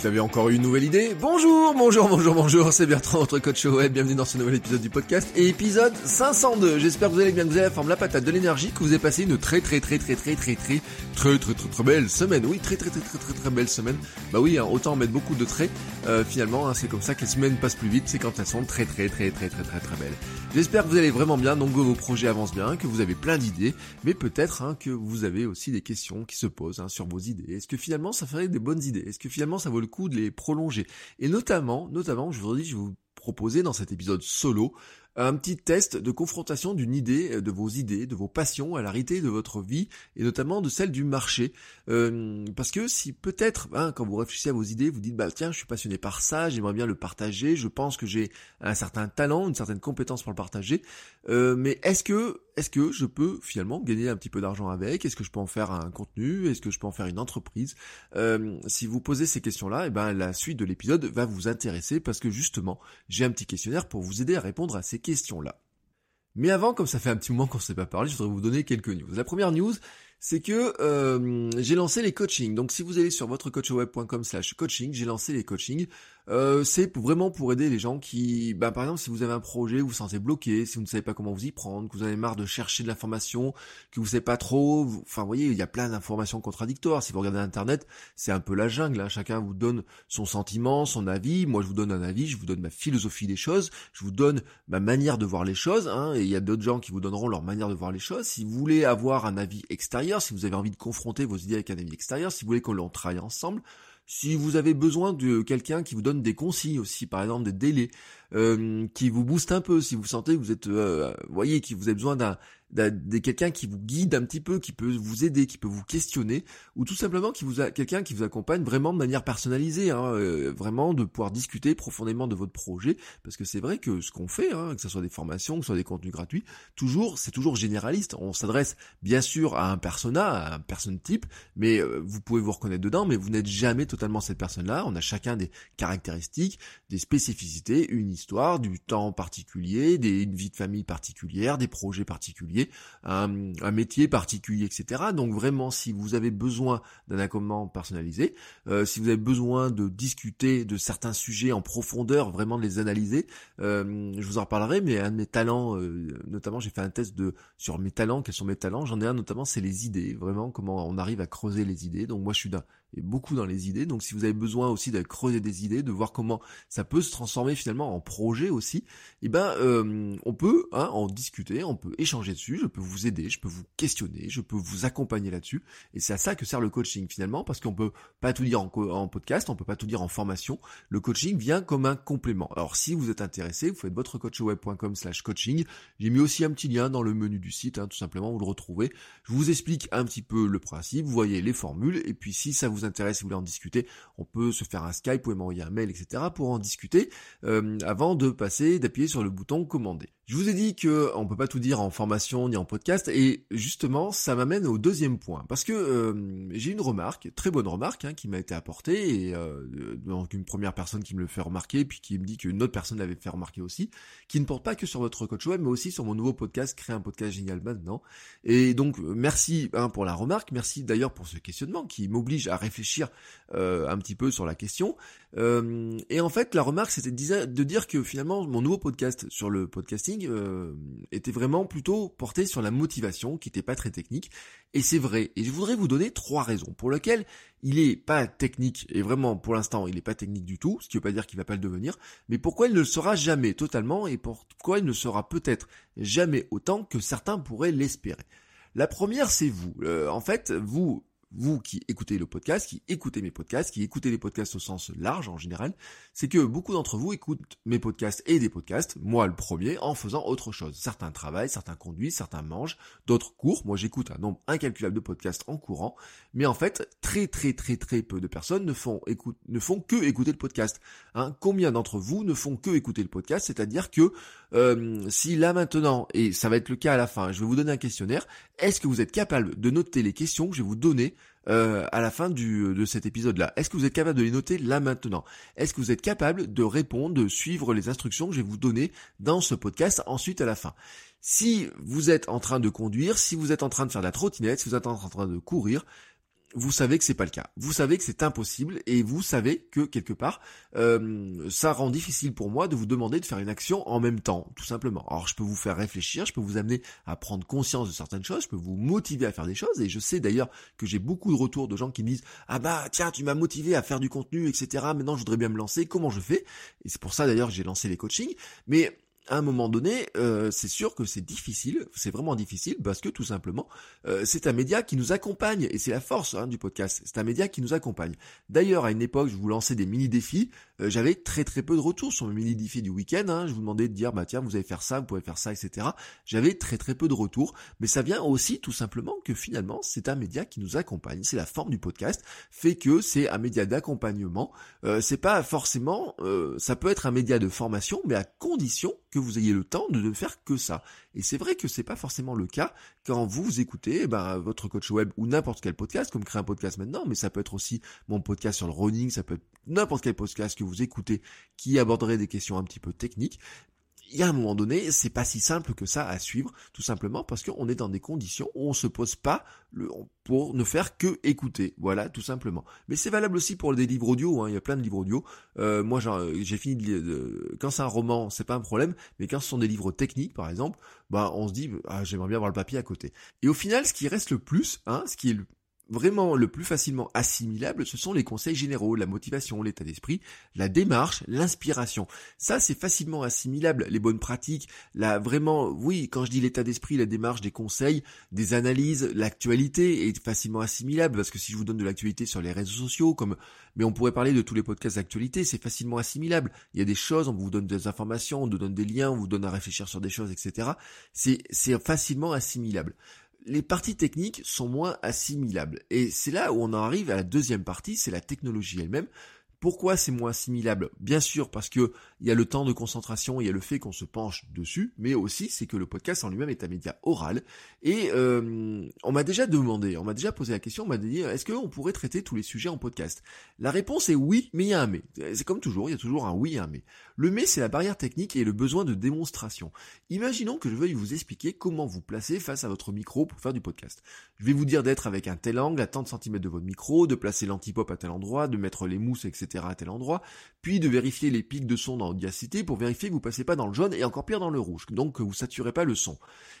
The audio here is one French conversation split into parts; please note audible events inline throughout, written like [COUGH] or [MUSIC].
Vous avez encore une nouvelle idée Bonjour, bonjour, bonjour, bonjour, c'est Bertrand, votre coach web, bienvenue dans ce nouvel épisode du podcast, épisode 502. J'espère que vous allez bien, que vous avez la forme, la patate, de l'énergie, que vous avez passé une très très très très très très très très très très très belle semaine. Oui, très très très très très très belle semaine. Bah oui, hein, autant mettre beaucoup de traits. Euh, finalement, hein, c'est comme ça que les semaines passent plus vite, c'est quand elles sont très très très très très très très belles. J'espère que vous allez vraiment bien, donc vos projets avancent bien, que vous avez plein d'idées, mais peut-être hein, que vous avez aussi des questions qui se posent sur vos idées. Est-ce que finalement ça ferait des bonnes idées Est-ce que finalement ça vaut le de les prolonger. Et notamment, notamment, je vous dis, je vous proposer dans cet épisode solo un petit test de confrontation d'une idée, euh, de vos idées, de vos passions à la réalité de votre vie et notamment de celle du marché. Euh, parce que si peut-être, hein, quand vous réfléchissez à vos idées, vous dites bah tiens, je suis passionné par ça, j'aimerais bien le partager, je pense que j'ai un certain talent, une certaine compétence pour le partager, euh, mais est-ce que est-ce que je peux finalement gagner un petit peu d'argent avec? Est-ce que je peux en faire un contenu? Est-ce que je peux en faire une entreprise? Si vous posez ces questions-là, et eh ben la suite de l'épisode va vous intéresser parce que justement, j'ai un petit questionnaire pour vous aider à répondre à ces questions-là. Mais avant, comme ça fait un petit moment qu'on ne s'est pas parlé, je voudrais vous donner quelques news. La première news, c'est que euh, j'ai lancé les coachings. Donc si vous allez sur votrecoachweb.com slash coaching, j'ai lancé les coachings. Euh, c'est vraiment pour aider les gens qui, bah, par exemple, si vous avez un projet, vous vous sentez bloqué, si vous ne savez pas comment vous y prendre, que vous avez marre de chercher de l'information, que vous savez pas trop, enfin, vous voyez, il y a plein d'informations contradictoires. Si vous regardez Internet, c'est un peu la jungle. Hein. Chacun vous donne son sentiment, son avis. Moi, je vous donne un avis, je vous donne ma philosophie des choses, je vous donne ma manière de voir les choses. Hein, et il y a d'autres gens qui vous donneront leur manière de voir les choses. Si vous voulez avoir un avis extérieur, si vous avez envie de confronter vos idées avec un avis extérieur, si vous voulez qu'on travaille ensemble, si vous avez besoin de quelqu'un qui vous donne des consignes aussi, par exemple des délais, euh, qui vous booste un peu, si vous sentez que vous êtes, euh, voyez, qui vous avez besoin d'un de quelqu'un qui vous guide un petit peu, qui peut vous aider, qui peut vous questionner, ou tout simplement qui vous a quelqu'un qui vous accompagne vraiment de manière personnalisée, hein, euh, vraiment de pouvoir discuter profondément de votre projet, parce que c'est vrai que ce qu'on fait, hein, que ce soit des formations, que ce soit des contenus gratuits, toujours c'est toujours généraliste. On s'adresse bien sûr à un persona, à un personne type, mais euh, vous pouvez vous reconnaître dedans, mais vous n'êtes jamais totalement cette personne-là. On a chacun des caractéristiques, des spécificités, une histoire, du temps particulier, des une vie de famille particulière, des projets particuliers un, métier particulier, etc. Donc vraiment, si vous avez besoin d'un accompagnement personnalisé, euh, si vous avez besoin de discuter de certains sujets en profondeur, vraiment de les analyser, euh, je vous en reparlerai, mais un de mes talents, euh, notamment j'ai fait un test de sur mes talents, quels sont mes talents, j'en ai un notamment, c'est les idées, vraiment comment on arrive à creuser les idées. Donc moi je suis d'un et beaucoup dans les idées. Donc si vous avez besoin aussi de creuser des idées, de voir comment ça peut se transformer finalement en projet aussi, eh ben euh, on peut hein, en discuter, on peut échanger dessus, je peux vous aider, je peux vous questionner, je peux vous accompagner là-dessus. Et c'est à ça que sert le coaching finalement, parce qu'on peut pas tout dire en, podcast, on peut pas tout dire en formation. Le coaching vient comme un complément. Alors si vous êtes intéressé, vous faites votre coachweb.com slash coaching. J'ai mis aussi un petit lien dans le menu du site, hein, tout simplement, vous le retrouvez. Je vous explique un petit peu le principe, vous voyez les formules, et puis si ça vous intéresse, si vous voulez en discuter, on peut se faire un Skype, vous pouvez m'envoyer un mail, etc. pour en discuter euh, avant de passer, d'appuyer sur le bouton commander. Je vous ai dit que on peut pas tout dire en formation ni en podcast et justement ça m'amène au deuxième point. Parce que euh, j'ai une remarque, très bonne remarque hein, qui m'a été apportée et euh, donc une première personne qui me le fait remarquer puis qui me dit qu'une autre personne l'avait fait remarquer aussi, qui ne porte pas que sur votre coach web mais aussi sur mon nouveau podcast créer un podcast génial maintenant. Et donc merci hein, pour la remarque, merci d'ailleurs pour ce questionnement qui m'oblige à réfléchir euh, un petit peu sur la question. Et en fait la remarque c'était de dire que finalement mon nouveau podcast sur le podcasting euh, était vraiment plutôt porté sur la motivation, qui n'était pas très technique. Et c'est vrai. Et je voudrais vous donner trois raisons pour lesquelles il est pas technique, et vraiment pour l'instant il n'est pas technique du tout, ce qui veut pas dire qu'il va pas le devenir, mais pourquoi il ne le sera jamais totalement, et pourquoi il ne sera peut-être jamais autant que certains pourraient l'espérer. La première c'est vous. Euh, en fait, vous vous qui écoutez le podcast, qui écoutez mes podcasts, qui écoutez les podcasts au sens large en général, c'est que beaucoup d'entre vous écoutent mes podcasts et des podcasts, moi le premier, en faisant autre chose. Certains travaillent, certains conduisent, certains mangent, d'autres courent. Moi j'écoute un nombre incalculable de podcasts en courant, mais en fait très très très très peu de personnes ne font écoute, ne font que écouter le podcast. Hein, combien d'entre vous ne font que écouter le podcast, c'est-à-dire que euh, si là maintenant, et ça va être le cas à la fin, je vais vous donner un questionnaire, est-ce que vous êtes capable de noter les questions que je vais vous donner euh, à la fin du, de cet épisode-là? Est-ce que vous êtes capable de les noter là maintenant? Est-ce que vous êtes capable de répondre, de suivre les instructions que je vais vous donner dans ce podcast ensuite à la fin? Si vous êtes en train de conduire, si vous êtes en train de faire la trottinette, si vous êtes en train de courir, vous savez que c'est pas le cas. Vous savez que c'est impossible et vous savez que quelque part euh, ça rend difficile pour moi de vous demander de faire une action en même temps, tout simplement. Alors je peux vous faire réfléchir, je peux vous amener à prendre conscience de certaines choses, je peux vous motiver à faire des choses et je sais d'ailleurs que j'ai beaucoup de retours de gens qui me disent ah bah tiens tu m'as motivé à faire du contenu etc. Maintenant je voudrais bien me lancer, comment je fais? Et c'est pour ça d'ailleurs que j'ai lancé les coachings, mais à un moment donné, euh, c'est sûr que c'est difficile, c'est vraiment difficile parce que tout simplement, euh, c'est un média qui nous accompagne et c'est la force hein, du podcast. C'est un média qui nous accompagne. D'ailleurs, à une époque, je vous lançais des mini défis, euh, j'avais très très peu de retours sur mes mini défis du week-end. Hein. Je vous demandais de dire bah tiens, vous allez faire ça, vous pouvez faire ça, etc. J'avais très très peu de retours, mais ça vient aussi tout simplement que finalement, c'est un média qui nous accompagne. C'est la forme du podcast fait que c'est un média d'accompagnement. c'est pas forcément, ça peut être un média de formation, mais à condition que vous ayez le temps de ne faire que ça. Et c'est vrai que c'est pas forcément le cas quand vous écoutez ben, votre coach web ou n'importe quel podcast, comme créer un podcast maintenant, mais ça peut être aussi mon podcast sur le running, ça peut être n'importe quel podcast que vous écoutez qui aborderait des questions un petit peu techniques il y a un moment donné, c'est pas si simple que ça à suivre, tout simplement parce qu'on est dans des conditions où on se pose pas le, pour ne faire que écouter, voilà, tout simplement. Mais c'est valable aussi pour des livres audio, hein, il y a plein de livres audio. Euh, moi, j'ai fini de, quand c'est un roman, c'est pas un problème, mais quand ce sont des livres techniques, par exemple, bah, on se dit, ah, j'aimerais bien avoir le papier à côté. Et au final, ce qui reste le plus, hein, ce qui est le vraiment le plus facilement assimilable, ce sont les conseils généraux, la motivation, l'état d'esprit, la démarche, l'inspiration. Ça, c'est facilement assimilable, les bonnes pratiques, la vraiment, oui, quand je dis l'état d'esprit, la démarche, des conseils, des analyses, l'actualité est facilement assimilable, parce que si je vous donne de l'actualité sur les réseaux sociaux, comme, mais on pourrait parler de tous les podcasts d'actualité, c'est facilement assimilable. Il y a des choses, on vous donne des informations, on vous donne des liens, on vous donne à réfléchir sur des choses, etc. C'est, c'est facilement assimilable les parties techniques sont moins assimilables. Et c'est là où on en arrive à la deuxième partie, c'est la technologie elle-même. Pourquoi c'est moins assimilable? Bien sûr parce que il y a le temps de concentration, il y a le fait qu'on se penche dessus, mais aussi c'est que le podcast en lui-même est un média oral. Et euh, on m'a déjà demandé, on m'a déjà posé la question, on m'a dit est-ce qu'on pourrait traiter tous les sujets en podcast? La réponse est oui, mais il y a un mais. C'est comme toujours, il y a toujours un oui et un mais. Le mais c'est la barrière technique et le besoin de démonstration. Imaginons que je veuille vous expliquer comment vous placer face à votre micro pour faire du podcast. Je vais vous dire d'être avec un tel angle à tant de centimètres de votre micro, de placer l'antipop à tel endroit, de mettre les mousses, etc à tel endroit, puis de vérifier les pics de son dans Audacity pour vérifier que vous passez pas dans le jaune et encore pire dans le rouge, donc que vous saturez pas le son.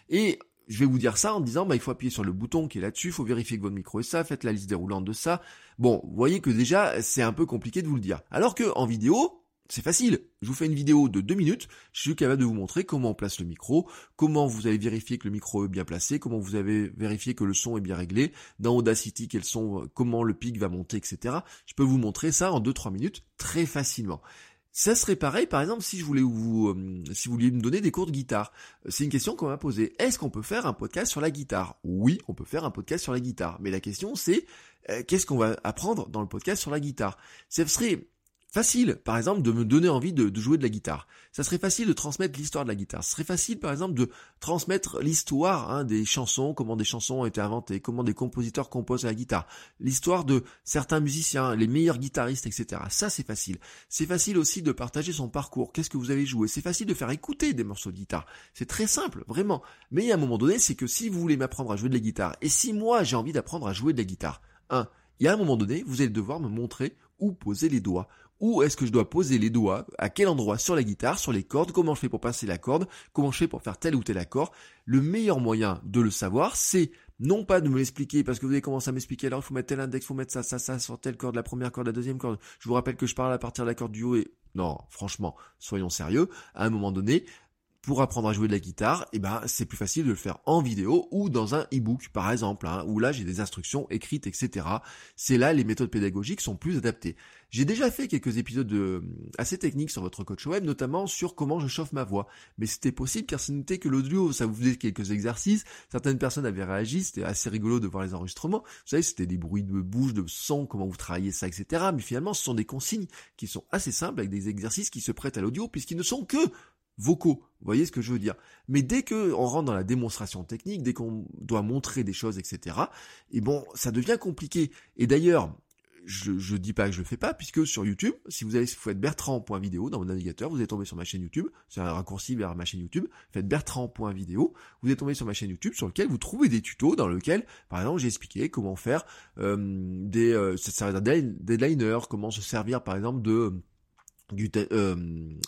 Et je vais vous dire ça en disant, bah, il faut appuyer sur le bouton qui est là-dessus, il faut vérifier que votre micro est ça, faites la liste déroulante de ça. Bon, vous voyez que déjà, c'est un peu compliqué de vous le dire. Alors que, en vidéo, c'est facile. Je vous fais une vidéo de deux minutes. Je suis capable de vous montrer comment on place le micro, comment vous allez vérifier que le micro est bien placé, comment vous avez vérifié que le son est bien réglé, dans Audacity quels sont, comment le pic va monter, etc. Je peux vous montrer ça en deux trois minutes très facilement. Ça serait pareil, par exemple, si je voulais vous, euh, si vous vouliez me donner des cours de guitare. C'est une question qu'on m'a posée. Est-ce qu'on peut faire un podcast sur la guitare? Oui, on peut faire un podcast sur la guitare. Mais la question c'est, euh, qu'est-ce qu'on va apprendre dans le podcast sur la guitare? Ce serait facile, par exemple, de me donner envie de, jouer de la guitare. Ça serait facile de transmettre l'histoire de la guitare. Ce serait facile, par exemple, de transmettre l'histoire hein, des chansons, comment des chansons ont été inventées, comment des compositeurs composent la guitare, l'histoire de certains musiciens, les meilleurs guitaristes, etc. Ça, c'est facile. C'est facile aussi de partager son parcours. Qu'est-ce que vous avez joué? C'est facile de faire écouter des morceaux de guitare. C'est très simple, vraiment. Mais a un moment donné, c'est que si vous voulez m'apprendre à jouer de la guitare, et si moi j'ai envie d'apprendre à jouer de la guitare, un, il y a un moment donné, vous allez devoir me montrer où poser les doigts, où est-ce que je dois poser les doigts, à quel endroit? Sur la guitare, sur les cordes, comment je fais pour passer la corde, comment je fais pour faire tel ou tel accord? Le meilleur moyen de le savoir, c'est non pas de me l'expliquer parce que vous avez commencé à m'expliquer alors il faut mettre tel index, il faut mettre ça, ça, ça sur telle corde, la première corde, la deuxième corde. Je vous rappelle que je parle à partir de la corde du haut et non, franchement, soyons sérieux. À un moment donné, pour apprendre à jouer de la guitare, eh ben c'est plus facile de le faire en vidéo ou dans un e-book par exemple, hein, où là j'ai des instructions écrites, etc. C'est là les méthodes pédagogiques sont plus adaptées. J'ai déjà fait quelques épisodes de, assez techniques sur votre coach web, notamment sur comment je chauffe ma voix. Mais c'était possible car ce n'était que l'audio, ça vous faisait quelques exercices. Certaines personnes avaient réagi, c'était assez rigolo de voir les enregistrements. Vous savez, c'était des bruits de bouche, de son, comment vous travaillez ça, etc. Mais finalement, ce sont des consignes qui sont assez simples avec des exercices qui se prêtent à l'audio puisqu'ils ne sont que vocaux. Vous voyez ce que je veux dire? Mais dès que on rentre dans la démonstration technique, dès qu'on doit montrer des choses, etc. Et bon, ça devient compliqué. Et d'ailleurs, je, je dis pas que je le fais pas, puisque sur YouTube, si vous allez, vous faites bertrand.video dans mon navigateur, vous êtes tombé sur ma chaîne YouTube, c'est un raccourci vers ma chaîne YouTube, faites bertrand.video, vous êtes tombé sur ma chaîne YouTube sur lequel vous trouvez des tutos dans lequel, par exemple, j'ai expliqué comment faire euh, des, euh, des liners, comment se servir par exemple de euh,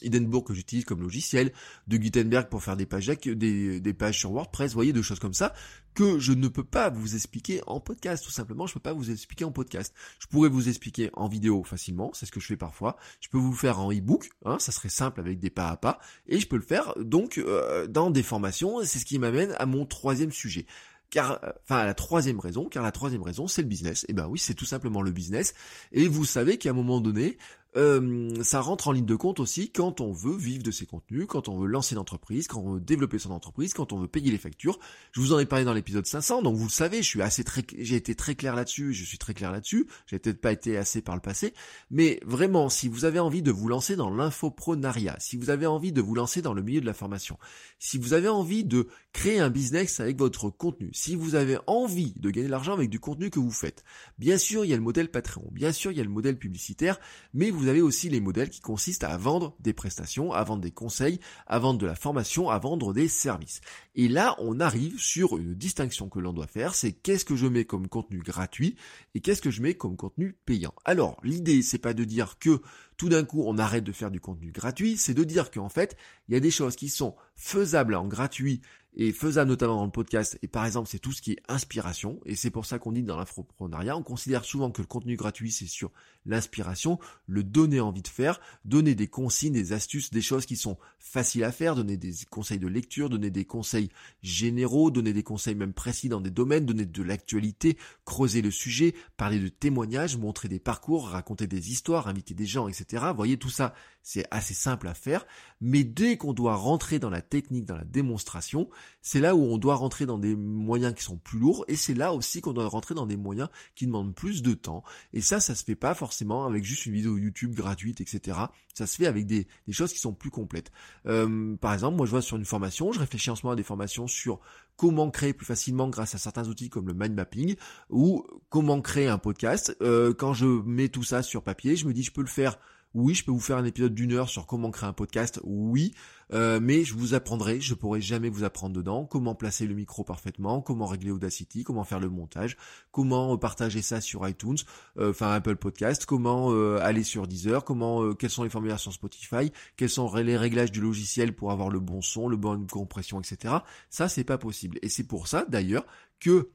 Hindenburg que j'utilise comme logiciel, de Gutenberg pour faire des pages, des, des pages sur WordPress, vous voyez, de choses comme ça, que je ne peux pas vous expliquer en podcast, tout simplement, je peux pas vous expliquer en podcast. Je pourrais vous expliquer en vidéo facilement, c'est ce que je fais parfois, je peux vous faire en e-book, hein, ça serait simple avec des pas à pas, et je peux le faire donc euh, dans des formations, c'est ce qui m'amène à mon troisième sujet car, euh, enfin, la troisième raison, car la troisième raison, c'est le business. Et eh ben oui, c'est tout simplement le business. Et vous savez qu'à un moment donné, euh, ça rentre en ligne de compte aussi quand on veut vivre de ses contenus, quand on veut lancer une entreprise, quand on veut développer son entreprise, quand on veut payer les factures. Je vous en ai parlé dans l'épisode 500, donc vous le savez, je suis assez très, j'ai été très clair là-dessus, je suis très clair là-dessus. J'ai peut-être pas été assez par le passé, mais vraiment, si vous avez envie de vous lancer dans l'infoprenariat, si vous avez envie de vous lancer dans le milieu de la formation, si vous avez envie de créer un business avec votre contenu, si vous avez envie de gagner de l'argent avec du contenu que vous faites, bien sûr, il y a le modèle Patreon, bien sûr, il y a le modèle publicitaire, mais vous vous avez aussi les modèles qui consistent à vendre des prestations, à vendre des conseils, à vendre de la formation, à vendre des services. Et là, on arrive sur une distinction que l'on doit faire, c'est qu'est-ce que je mets comme contenu gratuit et qu'est-ce que je mets comme contenu payant. Alors, l'idée, c'est pas de dire que tout d'un coup on arrête de faire du contenu gratuit, c'est de dire qu'en fait, il y a des choses qui sont faisables en gratuit et faisable notamment dans le podcast. Et par exemple, c'est tout ce qui est inspiration. Et c'est pour ça qu'on dit dans l'infoprenariat, on considère souvent que le contenu gratuit, c'est sur l'inspiration, le donner envie de faire, donner des consignes, des astuces, des choses qui sont faciles à faire, donner des conseils de lecture, donner des conseils généraux, donner des conseils même précis dans des domaines, donner de l'actualité, creuser le sujet, parler de témoignages, montrer des parcours, raconter des histoires, inviter des gens, etc. Voyez, tout ça, c'est assez simple à faire. Mais dès qu'on doit rentrer dans la technique, dans la démonstration, c'est là où on doit rentrer dans des moyens qui sont plus lourds et c'est là aussi qu'on doit rentrer dans des moyens qui demandent plus de temps. Et ça, ça se fait pas forcément avec juste une vidéo YouTube gratuite, etc. Ça se fait avec des, choses qui sont plus complètes. Euh, par exemple, moi je vois sur une formation, je réfléchis en ce moment à des formations sur comment créer plus facilement grâce à certains outils comme le mind mapping ou comment créer un podcast. Euh, quand je mets tout ça sur papier, je me dis je peux le faire oui, je peux vous faire un épisode d'une heure sur comment créer un podcast. Oui, euh, mais je vous apprendrai, je pourrai jamais vous apprendre dedans, comment placer le micro parfaitement, comment régler Audacity, comment faire le montage, comment euh, partager ça sur iTunes, euh, enfin Apple Podcast, comment aller sur Deezer, comment, quels sont les formulaires sur Spotify, quels sont les réglages du logiciel pour avoir le bon son, le bon compression, etc. Ça, c'est pas possible. Et c'est pour ça, d'ailleurs, que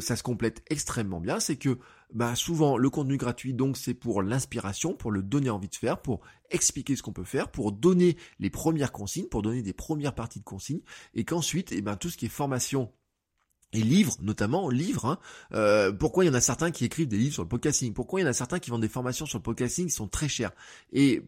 ça se complète extrêmement bien, c'est que bah souvent le contenu gratuit donc c'est pour l'inspiration, pour le donner envie de faire, pour expliquer ce qu'on peut faire, pour donner les premières consignes, pour donner des premières parties de consignes, et qu'ensuite eh ben tout ce qui est formation et livres, notamment livres. Hein, euh, pourquoi il y en a certains qui écrivent des livres sur le podcasting? Pourquoi il y en a certains qui vendent des formations sur le podcasting qui sont très chères? Et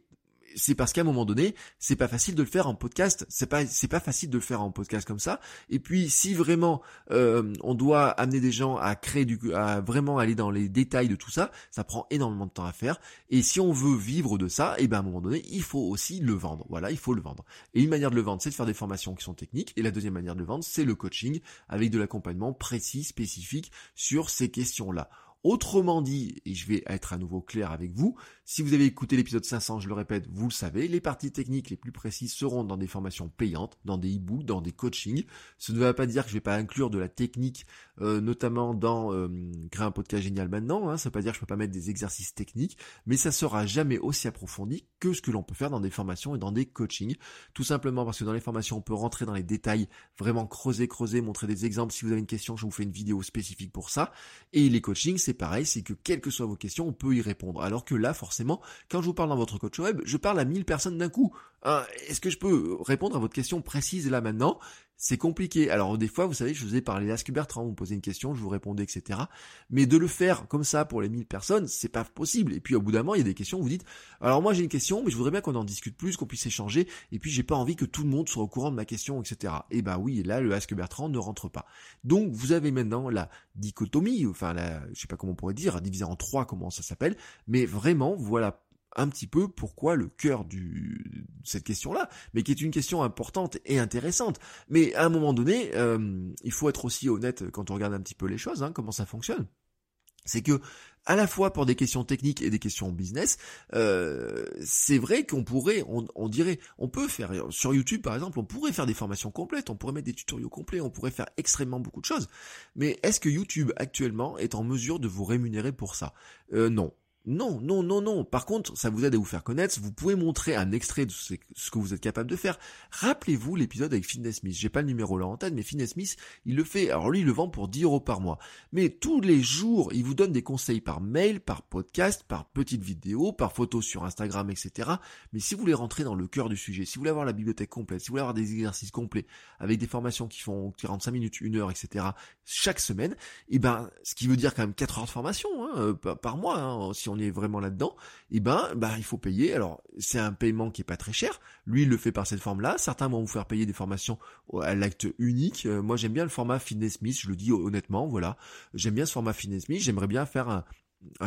c'est parce qu'à un moment donné, c'est pas facile de le faire en podcast. C'est pas, c'est pas facile de le faire en podcast comme ça. Et puis, si vraiment euh, on doit amener des gens à créer du, à vraiment aller dans les détails de tout ça, ça prend énormément de temps à faire. Et si on veut vivre de ça, et eh ben à un moment donné, il faut aussi le vendre. Voilà, il faut le vendre. Et une manière de le vendre, c'est de faire des formations qui sont techniques. Et la deuxième manière de le vendre, c'est le coaching avec de l'accompagnement précis, spécifique sur ces questions-là. Autrement dit, et je vais être à nouveau clair avec vous, si vous avez écouté l'épisode 500, je le répète, vous le savez, les parties techniques les plus précises seront dans des formations payantes, dans des e-books, dans des coachings. Ce ne va pas dire que je vais pas inclure de la technique, euh, notamment dans euh, créer un podcast génial maintenant. Hein, ça ne veut pas dire que je peux pas mettre des exercices techniques, mais ça sera jamais aussi approfondi que ce que l'on peut faire dans des formations et dans des coachings. Tout simplement parce que dans les formations, on peut rentrer dans les détails, vraiment creuser, creuser, montrer des exemples. Si vous avez une question, je vous fais une vidéo spécifique pour ça. Et les coachings, c'est pareil, c'est que quelles que soient vos questions, on peut y répondre. Alors que là, forcément, quand je vous parle dans votre coach web, je parle à 1000 personnes d'un coup. Hein, est-ce que je peux répondre à votre question précise là maintenant? C'est compliqué. Alors des fois, vous savez, je vous ai parlé d'Ask Bertrand, vous me posez une question, je vous répondais, etc. Mais de le faire comme ça pour les 1000 personnes, c'est pas possible. Et puis au bout d'un moment, il y a des questions, vous dites, alors moi j'ai une question, mais je voudrais bien qu'on en discute plus, qu'on puisse échanger, et puis j'ai pas envie que tout le monde soit au courant de ma question, etc. Et ben oui, là, le Ask Bertrand ne rentre pas. Donc vous avez maintenant la dichotomie, enfin la, je sais pas comment on pourrait dire, divisé en trois, comment ça s'appelle, mais vraiment, voilà un petit peu pourquoi le cœur du, de cette question-là, mais qui est une question importante et intéressante. Mais à un moment donné, euh, il faut être aussi honnête quand on regarde un petit peu les choses, hein, comment ça fonctionne. C'est que à la fois pour des questions techniques et des questions business, euh, c'est vrai qu'on pourrait, on, on, dirait, on peut faire sur YouTube par exemple, on pourrait faire des formations complètes, on pourrait mettre des tutoriaux complets, on pourrait faire extrêmement beaucoup de choses. Mais est-ce que YouTube actuellement est en mesure de vous rémunérer pour ça? Euh, Non, non, non, non, non. Par contre, ça vous aide à vous faire connaître. Vous pouvez montrer un extrait de ce que vous êtes capable de faire. Rappelez-vous l'épisode avec Fitness Smith. J'ai pas le numéro là en tête, mais Fitness Smith, il le fait. Alors lui, il le vend pour 10 euros par mois. Mais tous les jours, il vous donne des conseils par mail, par podcast, par petite vidéo, par photo sur Instagram, etc. Mais si vous voulez rentrer dans le cœur du sujet, si vous voulez avoir la bibliothèque complète, si vous voulez avoir des exercices complets, avec des formations qui font 45 minutes, une heure, etc. chaque semaine, et eh ben, ce qui veut dire quand même 4 heures de formation hein, euh, par mois, hein, on est vraiment là-dedans, eh ben, bah, il faut payer. Alors, c'est un paiement qui est pas très cher. Lui, il le fait par cette forme-là. Certains vont vous faire payer des formations à l'acte unique. Euh, moi, j'aime bien le format Fitness Smith, je le dis honnêtement, voilà. J'aime bien ce format Fitness Smith. J'aimerais bien faire un,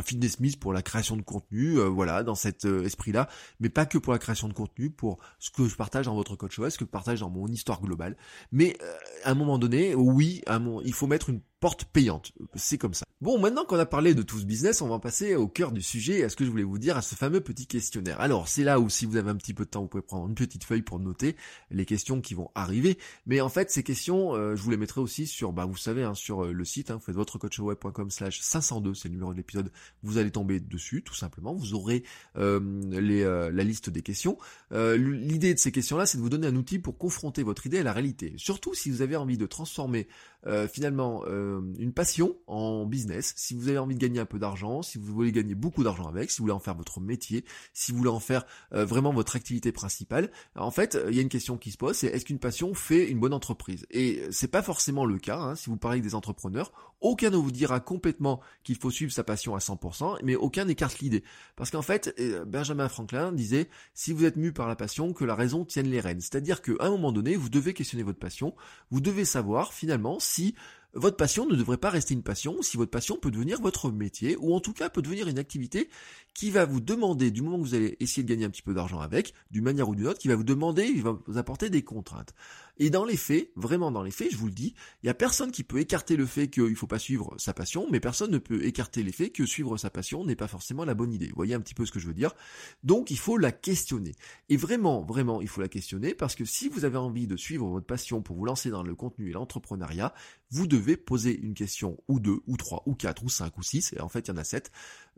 fitness smith pour la création de contenu, euh, voilà, dans cet euh, esprit-là, mais pas que pour la création de contenu, pour ce que je partage dans votre coach ce que je partage dans mon histoire globale. Mais à un moment donné, oui, à il faut mettre une porte payante. C'est comme ça. Bon, maintenant qu'on a parlé de tout ce business, on va passer au cœur du sujet, à ce que je voulais vous dire, à ce fameux petit questionnaire. Alors, c'est là où si vous avez un petit peu de temps, vous pouvez prendre une petite feuille pour noter les questions qui vont arriver. Mais en fait, ces questions, je vous les mettrai aussi sur, bah, vous savez, hein, sur le site, hein, vous faites votrecoachweb.com slash 502, c'est le numéro de l'épisode vous allez tomber dessus, tout simplement. Vous aurez euh, euh, la liste des questions. Euh, l'idée de ces questions-là, c'est de vous donner un outil pour confronter votre idée à la réalité. Surtout si vous avez envie de transformer finalement une passion en business, si vous avez envie de gagner un peu d'argent, si vous voulez gagner beaucoup d'argent avec, si vous voulez en faire votre métier, si vous voulez en faire vraiment votre activité principale. En fait, il y a une question qui se pose, c'est est-ce qu'une passion fait une bonne entreprise? Et c'est pas forcément le cas. Hein, si vous parlez avec des entrepreneurs, aucun ne vous dira complètement qu'il faut suivre sa passion à 100%, mais aucun n'écarte l'idée. Parce qu'en fait, euh, Benjamin Franklin disait, si vous êtes mu par la passion, que la raison tienne les rênes. C'est-à-dire qu'à un moment donné, vous devez questionner votre passion, vous devez savoir finalement si votre passion ne devrait pas rester une passion, si votre passion peut devenir votre métier, ou en tout cas peut devenir une activité qui va vous demander, du moment que vous allez essayer de gagner un petit peu d'argent avec, d'une manière ou d'une autre, qui va vous demander, il va vous apporter des contraintes. Et dans les faits, vraiment dans les faits, je vous le dis, il y a personne qui peut écarter le fait qu'il faut pas suivre sa passion, mais personne ne peut écarter l'effet que suivre sa passion n'est pas forcément la bonne idée. Vous voyez un petit peu ce que je veux dire? Donc il faut la questionner. Et vraiment, vraiment, il faut la questionner parce que si vous avez envie de suivre votre passion pour vous lancer dans le contenu et l'entrepreneuriat, vous devez poser une question ou deux, ou trois, ou quatre, ou cinq, ou six, et en fait il y en a sept,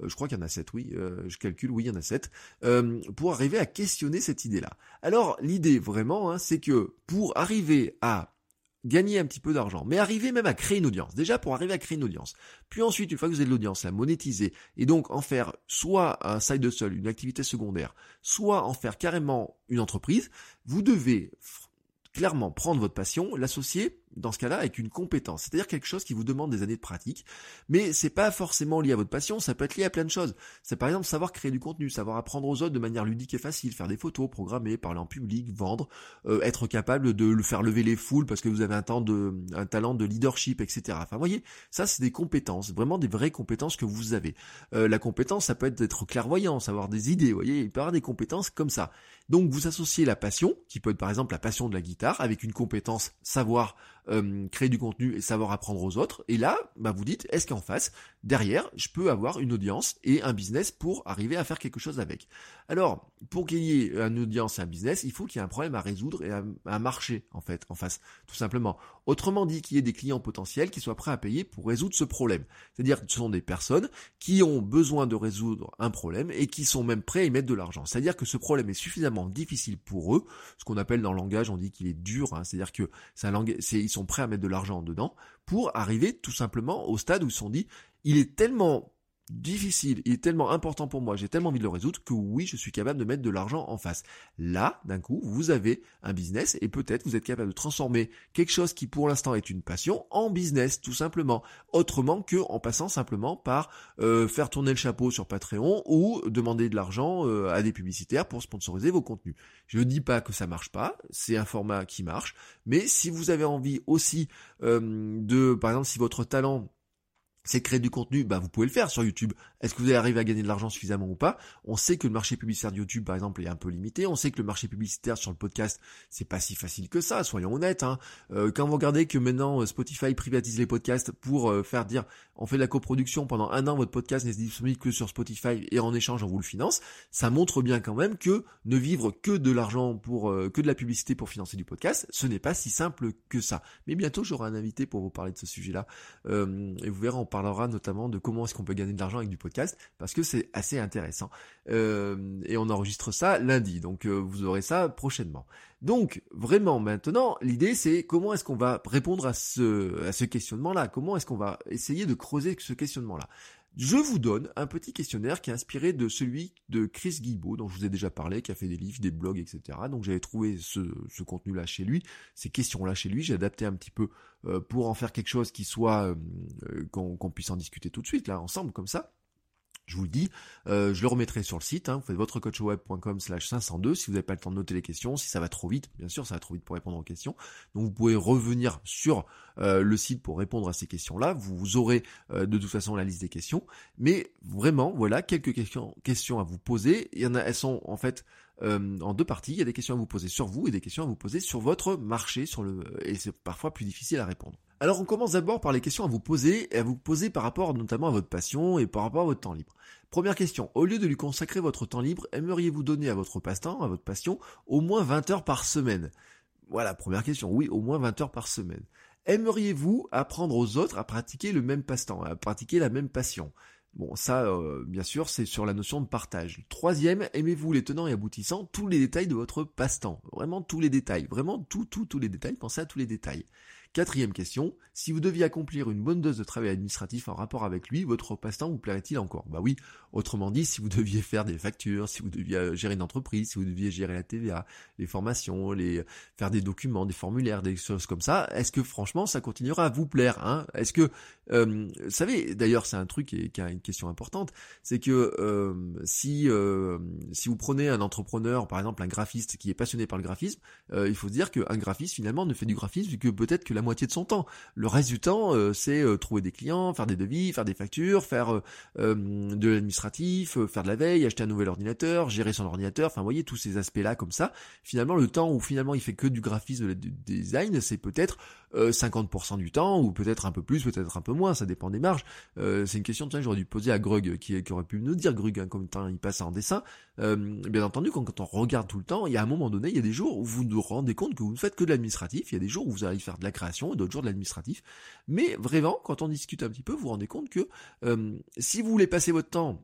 je crois qu'il y en a sept, oui, euh, je calcule, oui, il y en a sept, euh, pour arriver à questionner cette idée-là. Alors, l'idée vraiment, hein, c'est que pour arriver à gagner un petit peu d'argent, mais arriver même à créer une audience. Déjà pour arriver à créer une audience. Puis ensuite, une fois que vous avez de l'audience, la monétiser et donc en faire soit un side hustle, une activité secondaire, soit en faire carrément une entreprise, vous devez clairement prendre votre passion, l'associer dans ce cas-là avec une compétence, c'est-à-dire quelque chose qui vous demande des années de pratique, mais c'est pas forcément lié à votre passion, ça peut être lié à plein de choses. C'est par exemple savoir créer du contenu, savoir apprendre aux autres de manière ludique et facile, faire des photos, programmer, parler en public, vendre, euh, être capable de le faire lever les foules parce que vous avez un temps de un talent de leadership, etc. Enfin, vous voyez, ça c'est des compétences, vraiment des vraies compétences que vous avez. Euh, la compétence, ça peut être d'être clairvoyant, savoir des idées, vous voyez, il peut y avoir des compétences comme ça. Donc vous associez la passion, qui peut être par exemple la passion de la guitare, avec une compétence savoir euh, créer du contenu et savoir apprendre aux autres. Et là, bah vous dites, est-ce qu'en face, derrière, je peux avoir une audience et un business pour arriver à faire quelque chose avec? Alors, pour qu'il y ait une audience et un business, il faut qu'il y ait un problème à résoudre et un, marché en fait en face, tout simplement. Autrement dit, qu'il y ait des clients potentiels qui soient prêts à payer pour résoudre ce problème. C'est-à-dire que ce sont des personnes qui ont besoin de résoudre un problème et qui sont même prêts à y mettre de l'argent. C'est-à-dire que ce problème est suffisamment difficile pour eux, ce qu'on appelle dans le langage, on dit qu'il est dur, hein. c'est-à-dire que c'est un langage, ils sont prêts à mettre de l'argent dedans pour arriver tout simplement au stade où ils se sont dit, il est tellement difficile, il est tellement important pour moi, j'ai tellement envie de le résoudre que oui, je suis capable de mettre de l'argent en face. Là, d'un coup, vous avez un business et peut-être vous êtes capable de transformer quelque chose qui pour l'instant est une passion en business, tout simplement. Autrement que en passant simplement par euh, faire tourner le chapeau sur Patreon ou demander de l'argent euh, à des publicitaires pour sponsoriser vos contenus. Je ne dis pas que ça marche pas, c'est un format qui marche, mais si vous avez envie aussi euh, de, par exemple, si votre talent c'est créer du contenu, bah vous pouvez le faire sur YouTube. Est-ce que vous allez arriver à gagner de l'argent suffisamment ou pas? On sait que le marché publicitaire de YouTube, par exemple, est un peu limité. On sait que le marché publicitaire sur le podcast, c'est pas si facile que ça. Soyons honnêtes. Hein. Euh, quand vous regardez que maintenant euh, Spotify privatise les podcasts pour euh, faire dire, on fait de la coproduction pendant un an, votre podcast n'est disponible que sur Spotify et en échange on vous le finance, ça montre bien quand même que ne vivre que de l'argent pour que de la publicité pour financer du podcast, ce n'est pas si simple que ça. Mais bientôt j'aurai un invité pour vous parler de ce sujet-là et vous verrez parlera notamment de comment est-ce qu'on peut gagner de l'argent avec du podcast, parce que c'est assez intéressant. Euh, et on enregistre ça lundi, donc euh, vous aurez ça prochainement. Donc vraiment maintenant, l'idée c'est comment est-ce qu'on va répondre à ce, à ce questionnement-là? Comment est-ce qu'on va essayer de creuser ce questionnement-là? Je vous donne un petit questionnaire qui est inspiré de celui de Chris Guibaud, dont je vous ai déjà parlé, qui a fait des livres, des blogs, etc. Donc j'avais trouvé ce, contenu-là chez lui, ces questions-là chez lui, j'ai adapté un petit peu euh, pour en faire quelque chose qui soit euh, euh, qu'on puisse en discuter tout de suite là ensemble comme ça. Je vous le dis, euh, je le remettrai sur le site, hein, vous faites votrecoachweb.com slash 502 si vous n'avez pas le temps de noter les questions, si ça va trop vite, bien sûr ça va trop vite pour répondre aux questions. Donc vous pouvez revenir sur euh, le site pour répondre à ces questions-là, vous, aurez euh, de toute façon la liste des questions, mais vraiment voilà quelques questions, questions à vous poser, il y en a, elles sont en fait en deux parties, il y a des questions à vous poser sur vous et des questions à vous poser sur votre marché, et c'est parfois plus difficile à répondre. Alors on commence d'abord par les questions à vous poser, et à vous poser par rapport notamment à votre passion et par rapport à votre temps libre. Première question, au lieu de lui consacrer votre temps libre, aimeriez-vous donner à votre passe-temps, à votre passion, au moins 20 heures par semaine? Voilà, première question, oui, au moins 20 heures par semaine. Aimeriez-vous apprendre aux autres à pratiquer le même passe-temps, à pratiquer la même passion? Bon, ça, euh, bien sûr, c'est sur la notion de partage. Troisième, aimez-vous les tenants et aboutissants, tous les détails de votre passe-temps. Vraiment tous les détails. Vraiment tout, tout, tous les détails. Pensez à tous les détails. Quatrième question, si vous deviez accomplir une bonne dose de travail administratif en rapport avec lui, votre passe-temps vous plairait-il encore? Bah oui, autrement dit, si vous deviez faire des factures, si vous deviez euh, gérer une entreprise, si vous deviez gérer la TVA, les formations, les faire des documents, des formulaires, des choses comme ça, est-ce que franchement ça continuera à vous plaire hein? Est-ce que, euh, vous savez, d'ailleurs c'est un truc qui, qui, a une question importante, c'est que euh, si si vous prenez un entrepreneur, par exemple un graphiste qui est passionné par le graphisme, il faut se dire qu'un graphiste finalement ne fait du graphisme que peut-être que moitié de son temps. Le reste du temps, euh, c'est euh, trouver des clients, faire des devis, faire des factures, faire euh, de l'administratif, faire de la veille, acheter un nouvel ordinateur, gérer son ordinateur, enfin vous voyez tous ces aspects-là comme ça. Finalement, le temps où finalement il fait que du graphisme, du design, c'est peut-être 50% du temps, ou peut-être un peu plus, peut-être un peu moins, ça dépend des marges. c'est une question que j'aurais dû poser à Grug, qui, aurait pu nous dire, Grug, hein, combien de temps il passe en dessin. bien entendu, quand, quand, on regarde tout le temps, il y a un moment donné, il y a des jours où vous vous rendez compte que vous ne faites que de l'administratif, il y a des jours où vous allez faire de la création et d'autres jours de l'administratif. Mais vraiment, quand on discute un petit peu, vous vous rendez compte que euh, si vous voulez passer votre temps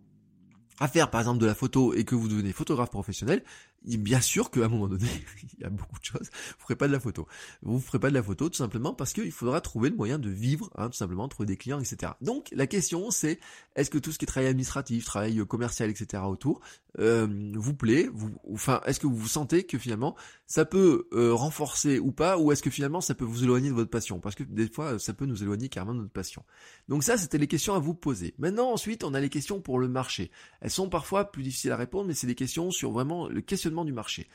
à faire par exemple de la photo et que vous devenez photographe professionnel, bien sûr qu'à un moment donné, [LAUGHS] il y a beaucoup de choses, vous ferez pas de la photo. Vous ferez pas de la photo tout simplement parce qu'il faudra trouver le moyen de vivre, hein, tout simplement, trouver des clients, etc. Donc la question c'est, est-ce que tout ce qui est travail administratif, travail commercial, etc. autour, euh, vous plaît? Vous, Enfin, est-ce que vous vous sentez que finalement ça peut euh, renforcer ou pas, ou est-ce que finalement ça peut vous éloigner de votre passion? Parce que des fois ça peut nous éloigner carrément de notre passion. Donc ça c'était les questions à vous poser. Maintenant ensuite on a les questions pour le marché. Elles sont parfois plus difficiles à répondre, mais c'est des questions sur vraiment le questionnement du marché.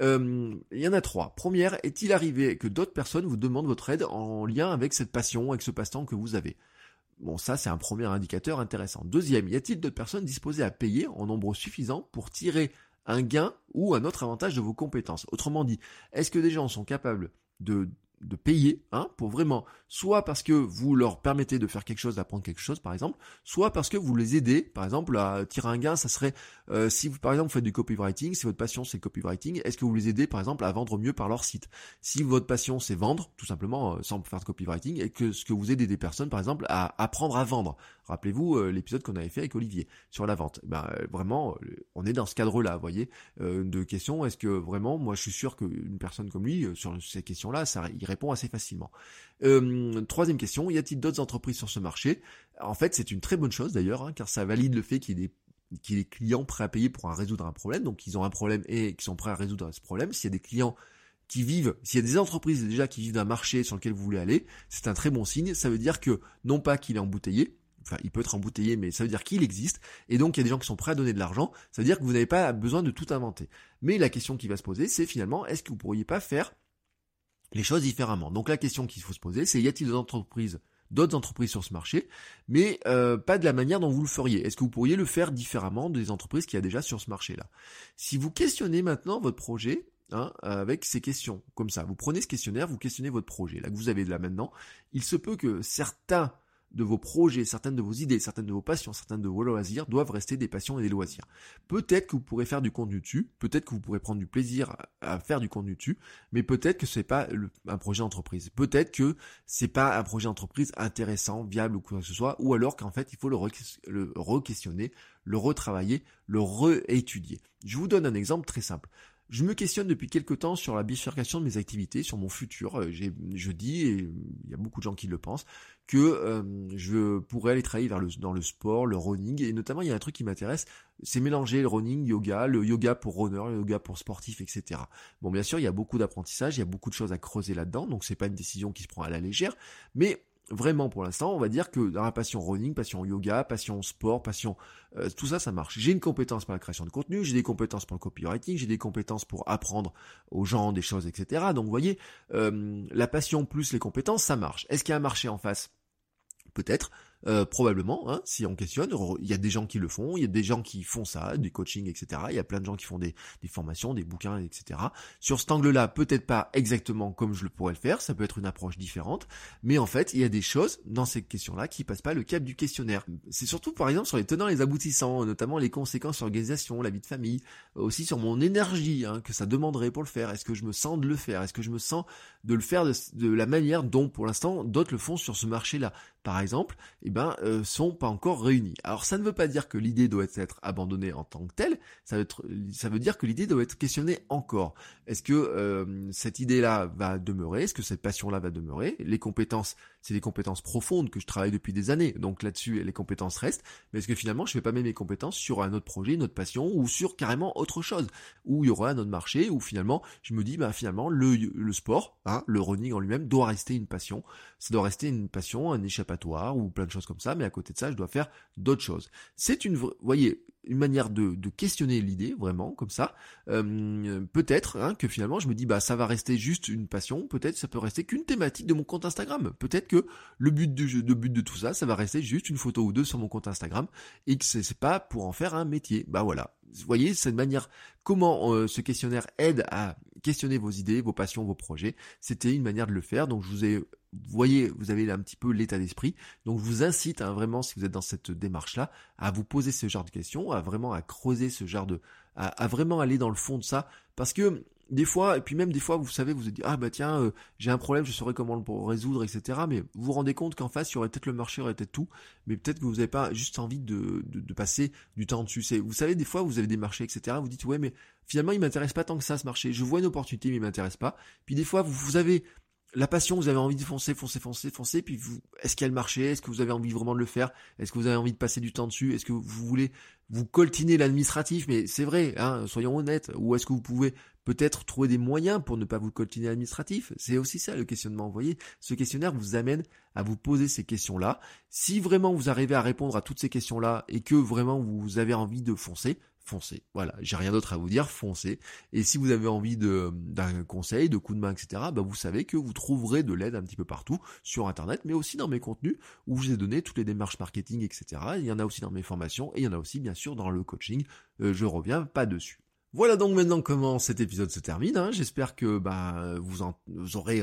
Euh, il y en a trois. Première, est-il arrivé que d'autres personnes vous demandent votre aide en lien avec cette passion, avec ce passe-temps que vous avez? Bon, ça c'est un premier indicateur intéressant. Deuxième, y a-t-il d'autres personnes disposées à payer en nombre suffisant pour tirer un gain ou un autre avantage de vos compétences? Autrement dit, est-ce que des gens sont capables de de payer hein, pour vraiment, soit parce que vous leur permettez de faire quelque chose, d'apprendre quelque chose par exemple, soit parce que vous les aidez, par exemple à tirer un gain, ça serait euh, si vous par exemple faites du copywriting, si votre passion c'est copywriting, est-ce que vous les aidez par exemple à vendre mieux par leur site? Si votre passion c'est vendre, tout simplement euh, sans faire de copywriting, et que ce que vous aidez des personnes par exemple à apprendre à vendre. Rappelez-vous euh, l'épisode qu'on avait fait avec Olivier sur la vente. Ben vraiment, on est dans ce cadre-là, vous voyez, de questions. Est-ce que vraiment, moi je suis sûr qu'une personne comme lui sur ces questions-là, ça irait répond assez facilement. Troisième question, y a-t-il d'autres entreprises sur ce marché? En fait, c'est une très bonne chose d'ailleurs, hein, car ça valide le fait qu'il y ait des clients prêts à payer pour résoudre un problème, donc ils ont un problème et qui sont prêts à résoudre ce problème. S'il y a des clients qui vivent, s'il y a des entreprises déjà qui vivent d'un marché sur lequel vous voulez aller, c'est un très bon signe. Ça veut dire que non pas qu'il est embouteillé, enfin il peut être embouteillé, mais ça veut dire qu'il existe, et donc il y a des gens qui sont prêts à donner de l'argent, ça veut dire que vous n'avez pas besoin de tout inventer. Mais la question qui va se poser, c'est finalement, est-ce que vous pourriez pas faire les choses différemment. Donc la question qu'il faut se poser, c'est y a-t-il d'autres entreprises d'autres entreprises sur ce marché, mais euh, pas de la manière dont vous le feriez? Est-ce que vous pourriez le faire différemment des entreprises qu'il y a déjà sur ce marché-là? Si vous questionnez maintenant votre projet, Hein, avec ces questions, comme ça, vous prenez ce questionnaire, vous questionnez votre projet, là que vous avez là maintenant, il se peut que certains de vos projets, certaines de vos idées, certaines de vos passions, certaines de vos loisirs doivent rester des passions et des loisirs. Peut-être que vous pourrez faire du contenu dessus, peut-être que vous pourrez prendre du plaisir à faire du contenu dessus, mais peut-être que c'est pas un projet entreprise. Peut-être que c'est pas un projet entreprise intéressant, viable ou quoi que ce soit, ou alors qu'en fait il faut le re-questionner, le retravailler, le réétudier. Je vous donne un exemple très simple. Je me questionne depuis quelque temps sur la bifurcation de mes activités, sur mon futur. Euh, je dis, et il y a beaucoup de gens qui le pensent, que euh, je pourrais aller travailler dans le sport, le running, et notamment il y a un truc qui m'intéresse, c'est mélanger le running, yoga, le yoga pour runner, le yoga pour sportif, etc. Bon, bien sûr, il y a beaucoup d'apprentissage, il y a beaucoup de choses à creuser là-dedans, donc c'est pas une décision qui se prend à la légère, mais vraiment pour l'instant, on va dire que dans la passion running, passion yoga, passion sport, passion euh, tout ça, ça marche. J'ai une compétence pour la création de contenu, j'ai des compétences pour le copywriting, j'ai des compétences pour apprendre aux gens des choses, etc. Donc vous voyez, euh, la passion plus les compétences, ça marche. Est-ce qu'il y a un marché en face? Peut-être. Euh, probablement, hein, si on questionne, il y a des gens qui le font, il y a des gens qui font ça, du coaching, etc. Il y a plein de gens qui font des, des formations, des bouquins, etc. Sur cet angle-là, peut-être pas exactement comme je le pourrais le faire, ça peut être une approche différente, mais en fait, il y a des choses dans ces questions-là qui passent pas le cap du questionnaire. C'est surtout, par exemple, sur les tenants et les aboutissants, notamment les conséquences sur l'organisation, la vie de famille, aussi sur mon énergie hein, que ça demanderait pour le faire. Est-ce que je me sens de le faire? Est-ce que je me sens de le faire de, la manière dont, pour l'instant, d'autres le font sur ce marché-là? Par exemple, eh ben, euh, sont pas encore réunis. Alors ça ne veut pas dire que l'idée doit être abandonnée en tant que telle, ça veut, dire que l'idée doit être questionnée encore. Est-ce que euh, cette idée-là va demeurer? Est-ce que cette passion-là va demeurer? Les compétences, c'est des compétences profondes que je travaille depuis des années, donc là-dessus les compétences restent, mais est-ce que finalement je fais pas même mes compétences sur un autre projet, une autre passion, ou sur carrément autre chose, où il y aura un autre marché, où finalement je me dis, bah finalement le, le sport, hein, le running en lui-même doit rester une passion, ça doit rester une passion, un échappatoire, ou plein de choses comme ça, mais à côté de ça, je dois faire d'autres choses. C'est une, voyez, une manière de, questionner l'idée, vraiment, comme ça. Peut-être hein, que finalement, je me dis, bah, ça va rester juste une passion. Peut-être ça peut rester qu'une thématique de mon compte Instagram. Peut-être que le but du but de tout ça, ça va rester juste une photo ou deux sur mon compte Instagram et que c'est pas pour en faire un métier. Bah voilà. Vous voyez, cette manière, comment euh, ce questionnaire aide à questionner vos idées, vos passions, vos projets. C'était une manière de le faire. Donc je vous ai vous voyez, vous avez un petit peu l'état d'esprit. Donc je vous incite hein, vraiment, si vous êtes dans cette démarche-là, à vous poser ce genre de questions, à vraiment à creuser ce genre de, à, vraiment aller dans le fond de ça, parce que des fois, et puis même des fois, vous savez, vous vous dites ah bah tiens, euh, j'ai un problème, je saurais comment le résoudre, etc. Mais vous vous rendez compte qu'en face, il y aurait peut-être le marché, il y aurait peut-être tout, mais peut-être que vous n'avez pas juste envie de, de, passer du temps dessus. C'est, vous savez, des fois, vous avez des marchés, etc. Vous dites ouais, mais finalement, il m'intéresse pas tant que ça ce marché. Je vois une opportunité, mais il m'intéresse pas. Puis des fois, vous, vous avez la passion, vous avez envie de foncer, foncer, foncer, foncer, puis vous, est-ce qu'il y Est-ce que vous avez envie vraiment de le faire? Est-ce que vous avez envie de passer du temps dessus? Est-ce que vous voulez vous coltiner l'administratif? Mais c'est vrai, hein, soyons honnêtes. Ou est-ce que vous pouvez peut-être trouver des moyens pour ne pas vous coltiner l'administratif? C'est aussi ça le questionnement. Vous voyez, ce questionnaire vous amène à vous poser ces questions-là. Si vraiment vous arrivez à répondre à toutes ces questions-là et que vraiment vous avez envie de foncer, foncez. Voilà, j'ai rien d'autre à vous dire, foncez. Et si vous avez envie d'un conseil, de coup de main, etc., bah vous savez que vous trouverez de l'aide un petit peu partout sur Internet, mais aussi dans mes contenus où je vous ai donné toutes les démarches marketing, etc. Il y en a aussi dans mes formations et il y en a aussi bien sûr dans le coaching. Euh, je reviens pas dessus. Voilà donc maintenant comment cet épisode se termine. Hein. J'espère que bah, vous, en, vous aurez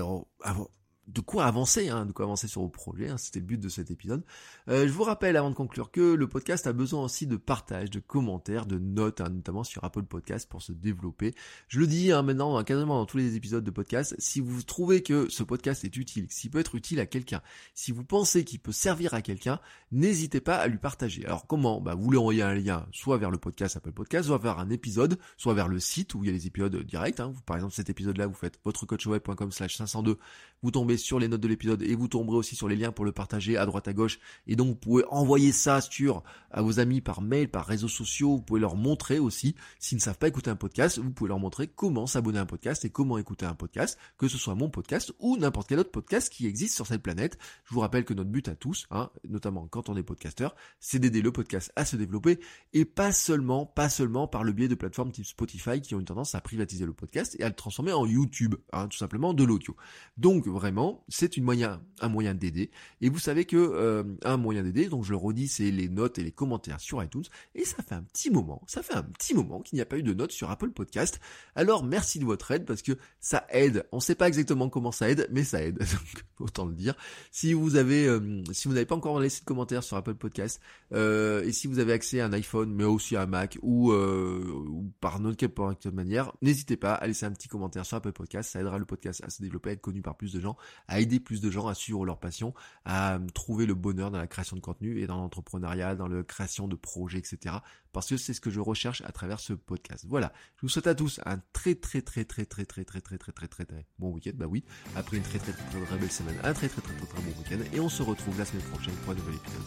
de quoi avancer, hein, de quoi avancer sur vos projets. Hein, C'était le but de cet épisode. Euh, je vous rappelle avant de conclure que le podcast a besoin aussi de partage, de commentaires, de notes, hein, notamment sur Apple Podcast pour se développer. Je le dis hein, maintenant quasiment dans tous les épisodes de podcast. Si vous trouvez que ce podcast est utile, s'il peut être utile à quelqu'un, si vous pensez qu'il peut servir à quelqu'un, n'hésitez pas à lui partager. Alors comment? Bah, Vous voulez envoyer un lien soit vers le podcast Apple Podcast, soit vers un épisode, soit vers le site où il y a les épisodes directs. Hein. Par exemple cet épisode-là, vous faites votrecoachweb.com slash 502, vous tombez sur les notes de l'épisode et vous tomberez aussi sur les liens pour le partager à droite à gauche. Et donc vous pouvez envoyer ça sur à vos amis par mail, par réseaux sociaux. Vous pouvez leur montrer aussi, s'ils ne savent pas écouter un podcast, vous pouvez leur montrer comment s'abonner à un podcast et comment écouter un podcast, que ce soit mon podcast ou n'importe quel autre podcast qui existe sur cette planète. Je vous rappelle que notre but à tous, hein, notamment quand on est podcasteur, c'est d'aider le podcast à se développer et pas seulement, pas seulement par le biais de plateformes type Spotify qui ont une tendance à privatiser le podcast et à le transformer en YouTube, hein, tout simplement de l'audio. Donc vraiment, c'est une moyen, un moyen d'aider. Et vous savez que euh, un moyen d'aider, donc je le redis, c'est les notes et les commentaires sur iTunes. Et ça fait un petit moment, ça fait un petit moment qu'il n'y a pas eu de notes sur Apple Podcast. Alors merci de votre aide parce que ça aide. On ne sait pas exactement comment ça aide, mais ça aide. [LAUGHS] Donc autant le dire. Si vous avez, euh, si vous n'avez pas encore laissé de commentaires sur Apple Podcast euh, et si vous avez accès à un iPhone, mais aussi à un Mac ou, ou par n'importe quelle manière, n'hésitez pas à laisser un petit commentaire sur Apple Podcast. Ça aidera le podcast à se développer, à être connu par plus de gens, à aider plus de gens à suivre leur passion, à euh, trouver le bonheur dans la création de contenu et dans l'entrepreneuriat, dans la création de projets, etc. Parce que c'est ce que je recherche à travers ce podcast. Voilà. Je vous souhaite à tous un très très très très très très très très très très très très bon week-end. Bah oui, après une très très très très belle semaine, un très très très très très bon week-end. Et on se retrouve la semaine prochaine pour un nouvel épisode.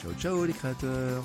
Ciao ciao les créateurs